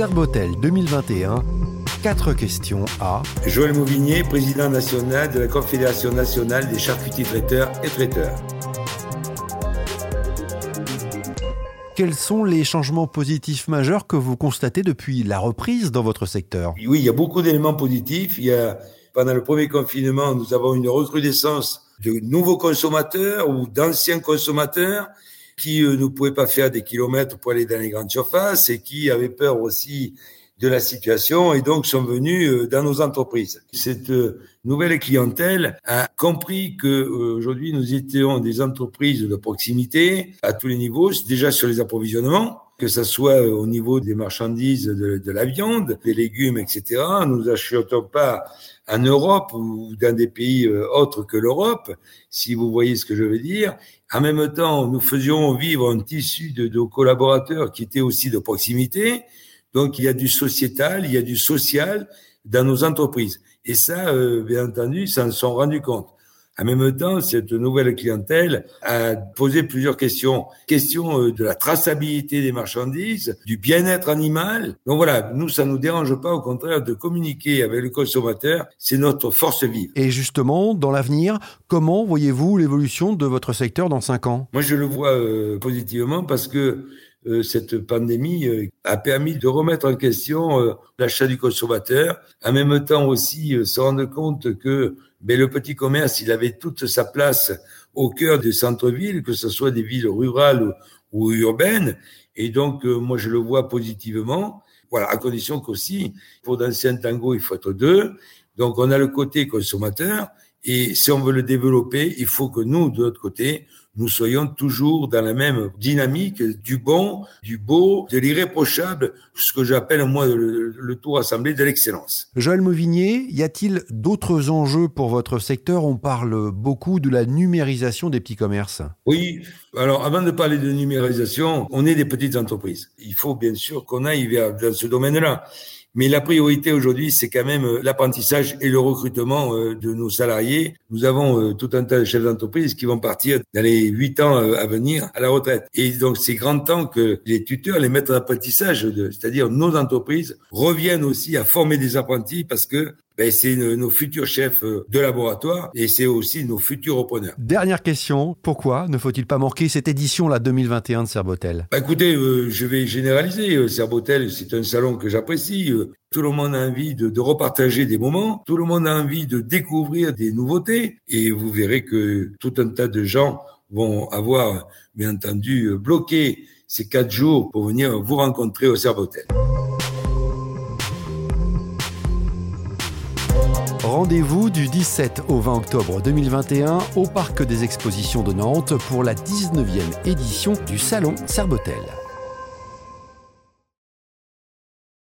Serbotel 2021. Quatre questions à Joël Mauvigné, président national de la Confédération nationale des charcutiers traiteurs et traiteurs. Quels sont les changements positifs majeurs que vous constatez depuis la reprise dans votre secteur? Oui, il y a beaucoup d'éléments positifs. Il y a, pendant le premier confinement, nous avons une recrudescence de nouveaux consommateurs ou d'anciens consommateurs qui euh, ne pouvaient pas faire des kilomètres pour aller dans les grandes surfaces et qui avaient peur aussi de la situation et donc sont venus euh, dans nos entreprises. Cette euh, nouvelle clientèle a compris que aujourd'hui nous étions des entreprises de proximité à tous les niveaux, déjà sur les approvisionnements, que ce soit au niveau des marchandises, de, la viande, des légumes, etc. Nous n'achetons pas en Europe ou dans des pays autres que l'Europe, si vous voyez ce que je veux dire. En même temps, nous faisions vivre un tissu de, de collaborateurs qui était aussi de proximité. Donc, il y a du sociétal, il y a du social dans nos entreprises. Et ça, euh, bien entendu, s'en sont rendus compte. En même temps, cette nouvelle clientèle a posé plusieurs questions. Question euh, de la traçabilité des marchandises, du bien-être animal. Donc voilà, nous, ça nous dérange pas, au contraire, de communiquer avec le consommateur. C'est notre force vive. Et justement, dans l'avenir, comment voyez-vous l'évolution de votre secteur dans cinq ans? Moi, je le vois euh, positivement parce que euh, cette pandémie a permis de remettre en question l'achat du consommateur, en même temps aussi se rendre compte que ben, le petit commerce, il avait toute sa place au cœur des centres-villes, que ce soit des villes rurales ou, urbaines. Et donc, moi, je le vois positivement. Voilà, à condition qu'aussi, pour d'anciens tango, il faut être deux. Donc, on a le côté consommateur. Et si on veut le développer, il faut que nous, de l'autre côté, nous soyons toujours dans la même dynamique du bon, du beau, de l'irréprochable, ce que j'appelle moi le, le, tout rassemblé de l'excellence. Joël Mauvigné, y a-t-il d'autres enjeux pour votre secteur? On parle beaucoup de la numérisation des petits commerces. Oui, alors avant de parler de numérisation, on est des petites entreprises. Il faut bien sûr qu'on aille vers dans ce domaine-là. Mais la priorité aujourd'hui, c'est quand même euh, l'apprentissage et le recrutement euh, de nos salariés. Nous avons euh, tout un tas de chefs d'entreprise qui vont partir dans les huit ans à venir à la retraite. Et donc, c'est grand temps que les tuteurs, les maîtres d'apprentissage, c'est-à-dire nos entreprises, reviennent aussi à former des apprentis parce que ben, c'est nos futurs chefs de laboratoire et c'est aussi nos futurs repreneurs. Dernière question, pourquoi ne faut-il pas manquer cette édition là 2021 de Serbotel? Bah, Écoutez, je vais généraliser. Serbotel, c'est un salon que j'apprécie. Tout le monde a envie de, de, repartager des moments, tout le monde a envie de découvrir des nouveautés et vous verrez que tout un tas de gens vont avoir, bien entendu, bloqué ces quatre jours pour venir vous rencontrer au Serbotel. Rendez-vous du 17 au 20 octobre 2021 au Parc des Expositions de Nantes pour la 19e édition du Salon Serbotel.